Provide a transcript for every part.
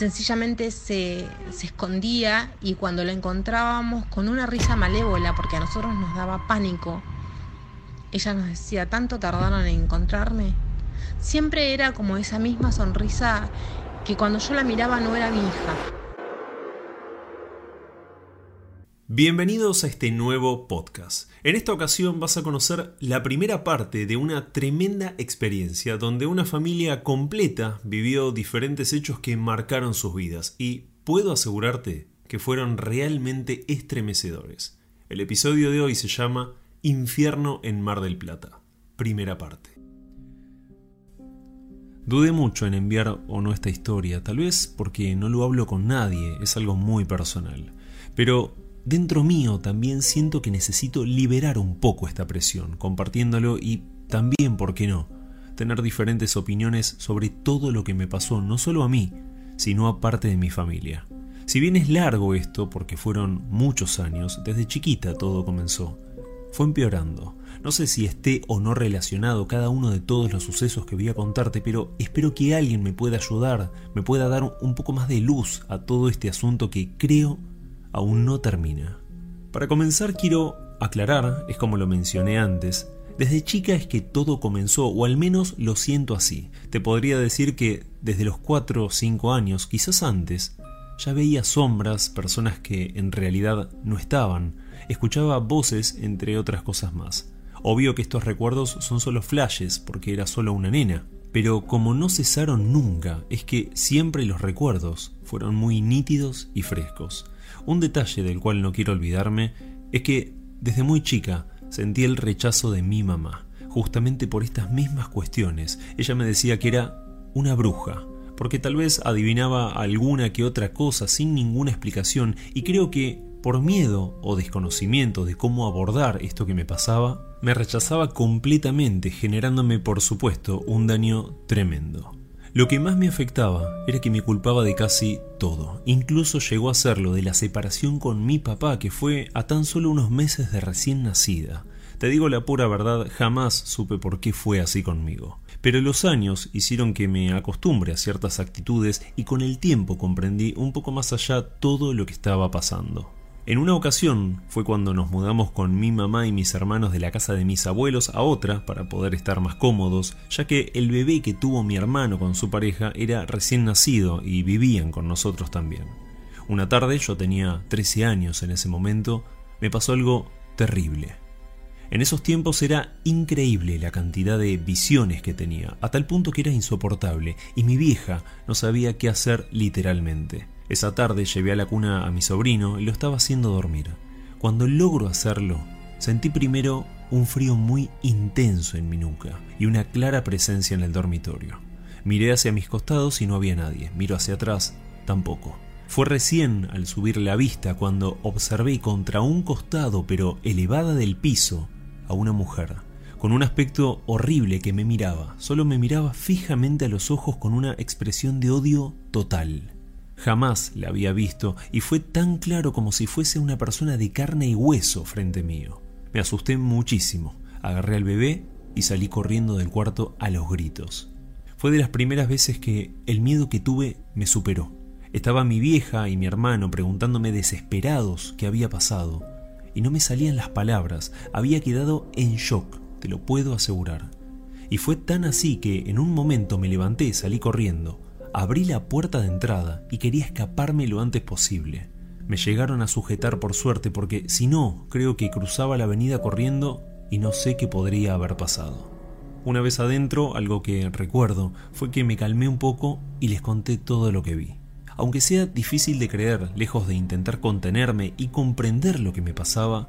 sencillamente se, se, escondía y cuando lo encontrábamos con una risa malévola, porque a nosotros nos daba pánico, ella nos decía, ¿tanto tardaron en encontrarme? Siempre era como esa misma sonrisa que cuando yo la miraba no era mi hija. Bienvenidos a este nuevo podcast. En esta ocasión vas a conocer la primera parte de una tremenda experiencia donde una familia completa vivió diferentes hechos que marcaron sus vidas y puedo asegurarte que fueron realmente estremecedores. El episodio de hoy se llama Infierno en Mar del Plata. Primera parte. Dudé mucho en enviar o no esta historia, tal vez porque no lo hablo con nadie, es algo muy personal. Pero dentro mío también siento que necesito liberar un poco esta presión, compartiéndolo y también, ¿por qué no?, tener diferentes opiniones sobre todo lo que me pasó, no solo a mí, sino a parte de mi familia. Si bien es largo esto, porque fueron muchos años, desde chiquita todo comenzó, fue empeorando. No sé si esté o no relacionado cada uno de todos los sucesos que voy a contarte, pero espero que alguien me pueda ayudar, me pueda dar un poco más de luz a todo este asunto que creo aún no termina. Para comenzar quiero aclarar, es como lo mencioné antes, desde chica es que todo comenzó, o al menos lo siento así. Te podría decir que desde los 4 o 5 años, quizás antes, ya veía sombras, personas que en realidad no estaban, escuchaba voces, entre otras cosas más. Obvio que estos recuerdos son solo flashes, porque era solo una nena, pero como no cesaron nunca, es que siempre los recuerdos fueron muy nítidos y frescos. Un detalle del cual no quiero olvidarme es que desde muy chica sentí el rechazo de mi mamá, justamente por estas mismas cuestiones. Ella me decía que era una bruja, porque tal vez adivinaba alguna que otra cosa sin ninguna explicación y creo que por miedo o desconocimiento de cómo abordar esto que me pasaba, me rechazaba completamente generándome por supuesto un daño tremendo. Lo que más me afectaba era que me culpaba de casi todo. Incluso llegó a ser lo de la separación con mi papá, que fue a tan solo unos meses de recién nacida. Te digo la pura verdad, jamás supe por qué fue así conmigo. Pero los años hicieron que me acostumbre a ciertas actitudes y con el tiempo comprendí un poco más allá todo lo que estaba pasando. En una ocasión fue cuando nos mudamos con mi mamá y mis hermanos de la casa de mis abuelos a otra para poder estar más cómodos, ya que el bebé que tuvo mi hermano con su pareja era recién nacido y vivían con nosotros también. Una tarde, yo tenía 13 años en ese momento, me pasó algo terrible. En esos tiempos era increíble la cantidad de visiones que tenía, a tal punto que era insoportable, y mi vieja no sabía qué hacer literalmente. Esa tarde llevé a la cuna a mi sobrino y lo estaba haciendo dormir. Cuando logro hacerlo, sentí primero un frío muy intenso en mi nuca y una clara presencia en el dormitorio. Miré hacia mis costados y no había nadie. Miro hacia atrás, tampoco. Fue recién al subir la vista cuando observé contra un costado pero elevada del piso a una mujer, con un aspecto horrible que me miraba, solo me miraba fijamente a los ojos con una expresión de odio total. Jamás la había visto y fue tan claro como si fuese una persona de carne y hueso frente mío. Me asusté muchísimo, agarré al bebé y salí corriendo del cuarto a los gritos. Fue de las primeras veces que el miedo que tuve me superó. Estaba mi vieja y mi hermano preguntándome desesperados qué había pasado, y no me salían las palabras, había quedado en shock, te lo puedo asegurar. Y fue tan así que en un momento me levanté y salí corriendo, Abrí la puerta de entrada y quería escaparme lo antes posible. Me llegaron a sujetar por suerte porque si no, creo que cruzaba la avenida corriendo y no sé qué podría haber pasado. Una vez adentro, algo que recuerdo fue que me calmé un poco y les conté todo lo que vi. Aunque sea difícil de creer, lejos de intentar contenerme y comprender lo que me pasaba,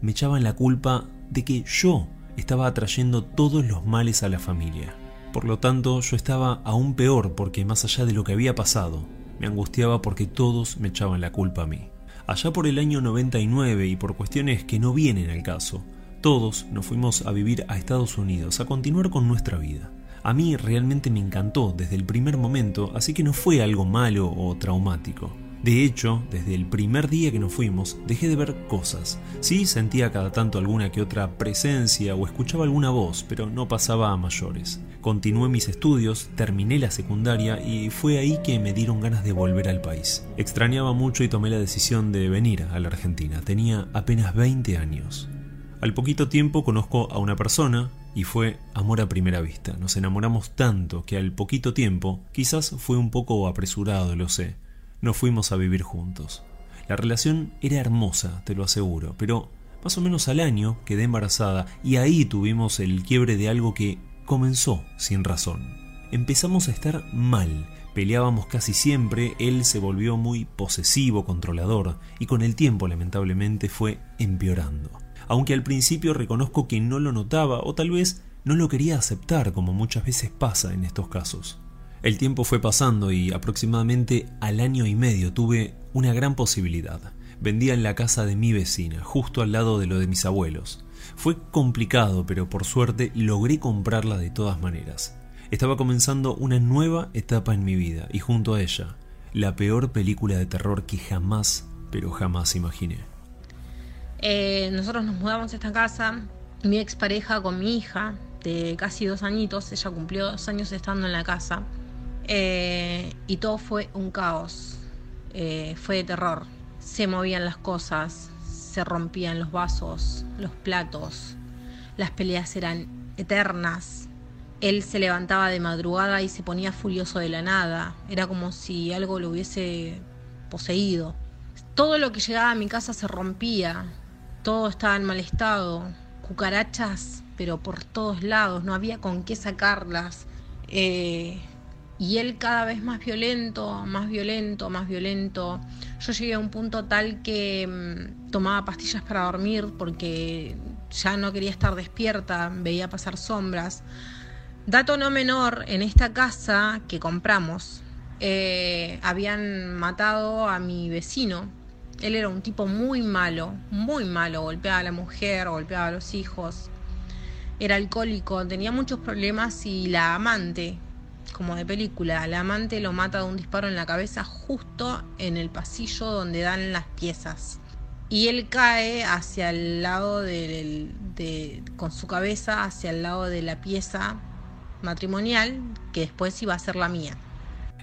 me echaban la culpa de que yo estaba atrayendo todos los males a la familia. Por lo tanto, yo estaba aún peor porque más allá de lo que había pasado, me angustiaba porque todos me echaban la culpa a mí. Allá por el año 99 y por cuestiones que no vienen al caso, todos nos fuimos a vivir a Estados Unidos, a continuar con nuestra vida. A mí realmente me encantó desde el primer momento, así que no fue algo malo o traumático. De hecho, desde el primer día que nos fuimos, dejé de ver cosas. Sí, sentía cada tanto alguna que otra presencia o escuchaba alguna voz, pero no pasaba a mayores. Continué mis estudios, terminé la secundaria y fue ahí que me dieron ganas de volver al país. Extrañaba mucho y tomé la decisión de venir a la Argentina. Tenía apenas 20 años. Al poquito tiempo conozco a una persona y fue amor a primera vista. Nos enamoramos tanto que al poquito tiempo, quizás fue un poco apresurado, lo sé, nos fuimos a vivir juntos. La relación era hermosa, te lo aseguro, pero más o menos al año quedé embarazada y ahí tuvimos el quiebre de algo que comenzó sin razón. Empezamos a estar mal, peleábamos casi siempre, él se volvió muy posesivo, controlador, y con el tiempo lamentablemente fue empeorando. Aunque al principio reconozco que no lo notaba o tal vez no lo quería aceptar como muchas veces pasa en estos casos. El tiempo fue pasando y aproximadamente al año y medio tuve una gran posibilidad. Vendía en la casa de mi vecina, justo al lado de lo de mis abuelos. Fue complicado, pero por suerte logré comprarla de todas maneras. Estaba comenzando una nueva etapa en mi vida y junto a ella, la peor película de terror que jamás, pero jamás imaginé. Eh, nosotros nos mudamos a esta casa, mi expareja con mi hija de casi dos añitos, ella cumplió dos años estando en la casa. Eh, y todo fue un caos, eh, fue de terror. Se movían las cosas, se rompían los vasos, los platos, las peleas eran eternas. Él se levantaba de madrugada y se ponía furioso de la nada, era como si algo lo hubiese poseído. Todo lo que llegaba a mi casa se rompía, todo estaba en mal estado, cucarachas, pero por todos lados, no había con qué sacarlas. Eh, y él cada vez más violento, más violento, más violento. Yo llegué a un punto tal que mm, tomaba pastillas para dormir porque ya no quería estar despierta, veía pasar sombras. Dato no menor, en esta casa que compramos, eh, habían matado a mi vecino. Él era un tipo muy malo, muy malo, golpeaba a la mujer, golpeaba a los hijos, era alcohólico, tenía muchos problemas y la amante, como de película. El amante lo mata de un disparo en la cabeza justo en el pasillo donde dan las piezas. Y él cae hacia el lado de, con su cabeza hacia el lado de la pieza matrimonial que después iba a ser la mía.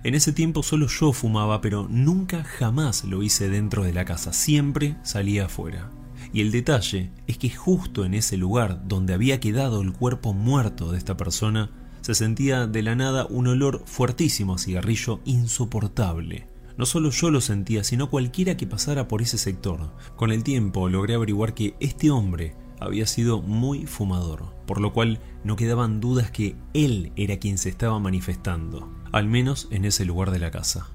En ese tiempo solo yo fumaba, pero nunca jamás lo hice dentro de la casa, siempre salía afuera. Y el detalle es que justo en ese lugar donde había quedado el cuerpo muerto de esta persona, se sentía de la nada un olor fuertísimo a cigarrillo insoportable. No solo yo lo sentía, sino cualquiera que pasara por ese sector. Con el tiempo logré averiguar que este hombre había sido muy fumador, por lo cual no quedaban dudas que él era quien se estaba manifestando, al menos en ese lugar de la casa.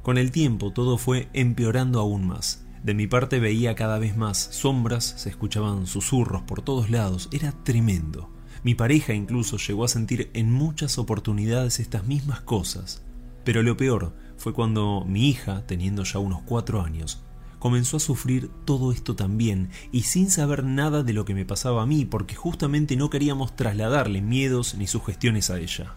Con el tiempo todo fue empeorando aún más. De mi parte veía cada vez más sombras, se escuchaban susurros por todos lados, era tremendo. Mi pareja incluso llegó a sentir en muchas oportunidades estas mismas cosas. Pero lo peor fue cuando mi hija, teniendo ya unos cuatro años, comenzó a sufrir todo esto también y sin saber nada de lo que me pasaba a mí porque justamente no queríamos trasladarle miedos ni sugestiones a ella.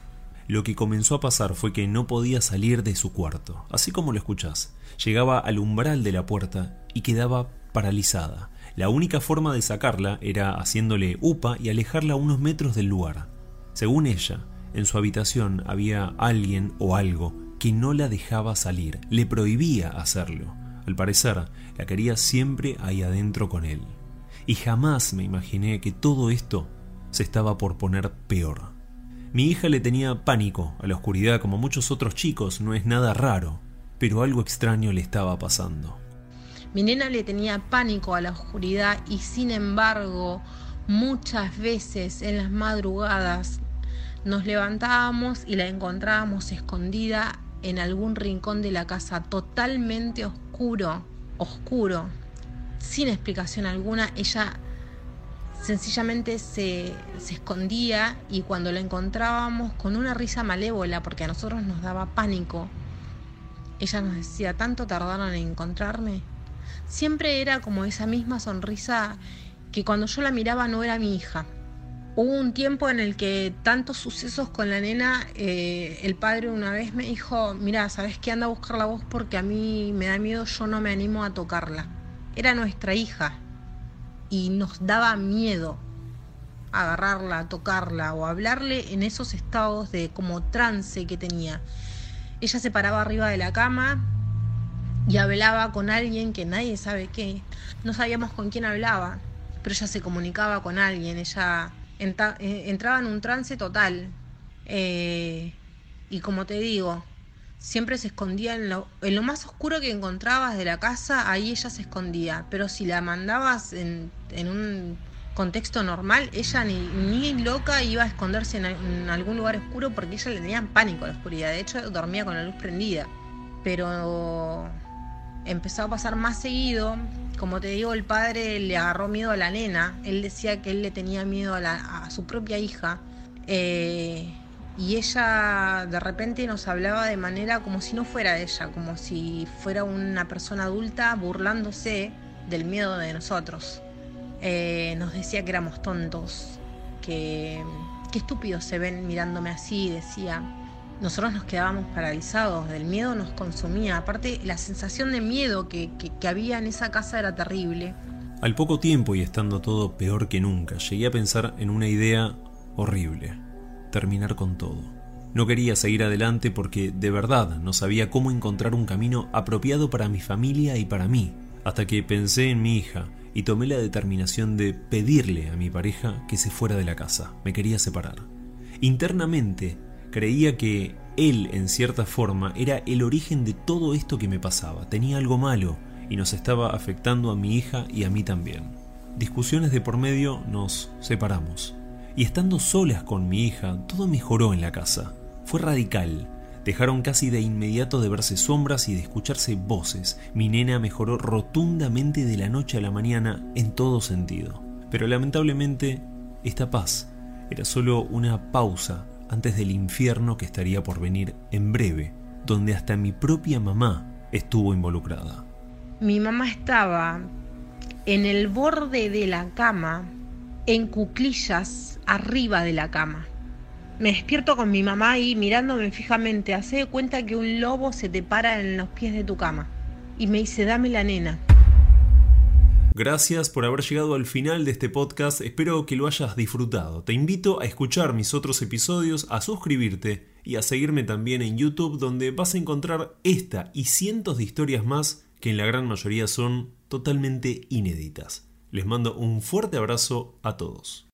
Lo que comenzó a pasar fue que no podía salir de su cuarto, así como lo escuchás. Llegaba al umbral de la puerta y quedaba paralizada. La única forma de sacarla era haciéndole upa y alejarla unos metros del lugar. Según ella, en su habitación había alguien o algo que no la dejaba salir, le prohibía hacerlo. Al parecer, la quería siempre ahí adentro con él. Y jamás me imaginé que todo esto se estaba por poner peor. Mi hija le tenía pánico a la oscuridad como muchos otros chicos, no es nada raro, pero algo extraño le estaba pasando. Mi nena le tenía pánico a la oscuridad y sin embargo muchas veces en las madrugadas nos levantábamos y la encontrábamos escondida en algún rincón de la casa totalmente oscuro, oscuro, sin explicación alguna. Ella sencillamente se, se, escondía y cuando la encontrábamos con una risa malévola, porque a nosotros nos daba pánico, ella nos decía, ¿tanto tardaron en encontrarme? Siempre era como esa misma sonrisa que cuando yo la miraba no era mi hija. Hubo un tiempo en el que tantos sucesos con la nena, eh, el padre una vez me dijo, mira, ¿sabes qué? Anda a buscar la voz porque a mí me da miedo, yo no me animo a tocarla. Era nuestra hija y nos daba miedo agarrarla, tocarla o hablarle en esos estados de como trance que tenía. Ella se paraba arriba de la cama y hablaba con alguien que nadie sabe qué. No sabíamos con quién hablaba, pero ella se comunicaba con alguien, ella eh, entraba en un trance total. Eh, y como te digo, siempre se escondía en lo, en lo, más oscuro que encontrabas de la casa, ahí ella se escondía. Pero si la mandabas en, en un contexto normal, ella ni, ni loca iba a esconderse en, algún lugar oscuro porque ella le tenía pánico a la oscuridad. De hecho, dormía con la luz prendida. Pero empezó a pasar más seguido como te digo, el padre le agarró miedo a la nena. Él decía que él le tenía miedo a, su propia hija. Eh, y ella de repente nos hablaba de manera como si no fuera ella, como si fuera una persona adulta burlándose del miedo de nosotros. Eh, nos decía que éramos tontos, que, qué estúpidos se ven mirándome así, decía nosotros nos quedábamos paralizados, del miedo nos consumía. Aparte, la sensación de miedo que, había en esa casa era terrible. Al poco tiempo y estando todo peor que nunca, llegué a pensar en una idea horrible. Terminar con todo. No quería seguir adelante porque de verdad no sabía cómo encontrar un camino apropiado para mi familia y para mí, hasta que pensé en mi hija y tomé la determinación de pedirle a mi pareja que se fuera de la casa. Me quería separar. Internamente Creía que él, en cierta forma, era el origen de todo esto que me pasaba. Tenía algo malo y nos estaba afectando a mi hija y a mí también. Discusiones de por medio nos separamos. Y estando solas con mi hija, todo mejoró en la casa. Fue radical. Dejaron casi de inmediato de verse sombras y de escucharse voces. Mi nena mejoró rotundamente de la noche a la mañana en todo sentido. Pero lamentablemente, esta paz era solo una pausa antes del infierno que estaría por venir en breve, donde hasta mi propia mamá estuvo involucrada. Mi mamá estaba en el borde de la cama, en cuclillas arriba de la cama. Me despierto con mi mamá ahí mirándome fijamente. Hace de cuenta que un lobo se te para en los pies de tu cama. Y me dice, dame la nena. Gracias por haber llegado al final de este podcast, espero que lo hayas disfrutado. Te invito a escuchar mis otros episodios, a suscribirte y a seguirme también en YouTube donde vas a encontrar esta y cientos de historias más que en la gran mayoría son totalmente inéditas. Les mando un fuerte abrazo a todos.